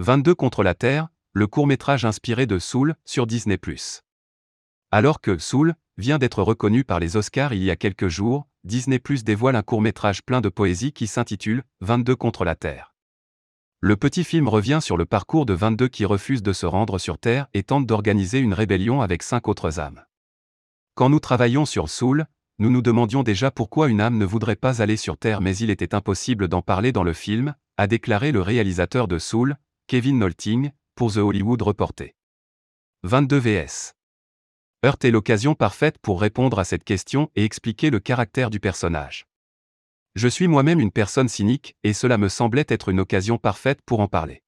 22 contre la Terre, le court-métrage inspiré de Soul sur Disney+. Alors que Soul vient d'être reconnu par les Oscars il y a quelques jours, Disney dévoile un court-métrage plein de poésie qui s'intitule 22 contre la Terre. Le petit film revient sur le parcours de 22 qui refusent de se rendre sur Terre et tentent d'organiser une rébellion avec cinq autres âmes. Quand nous travaillions sur Soul, nous nous demandions déjà pourquoi une âme ne voudrait pas aller sur Terre mais il était impossible d'en parler dans le film, a déclaré le réalisateur de Soul, Kevin Nolting, pour The Hollywood Reporter. 22 VS. Heurt est l'occasion parfaite pour répondre à cette question et expliquer le caractère du personnage. Je suis moi-même une personne cynique, et cela me semblait être une occasion parfaite pour en parler.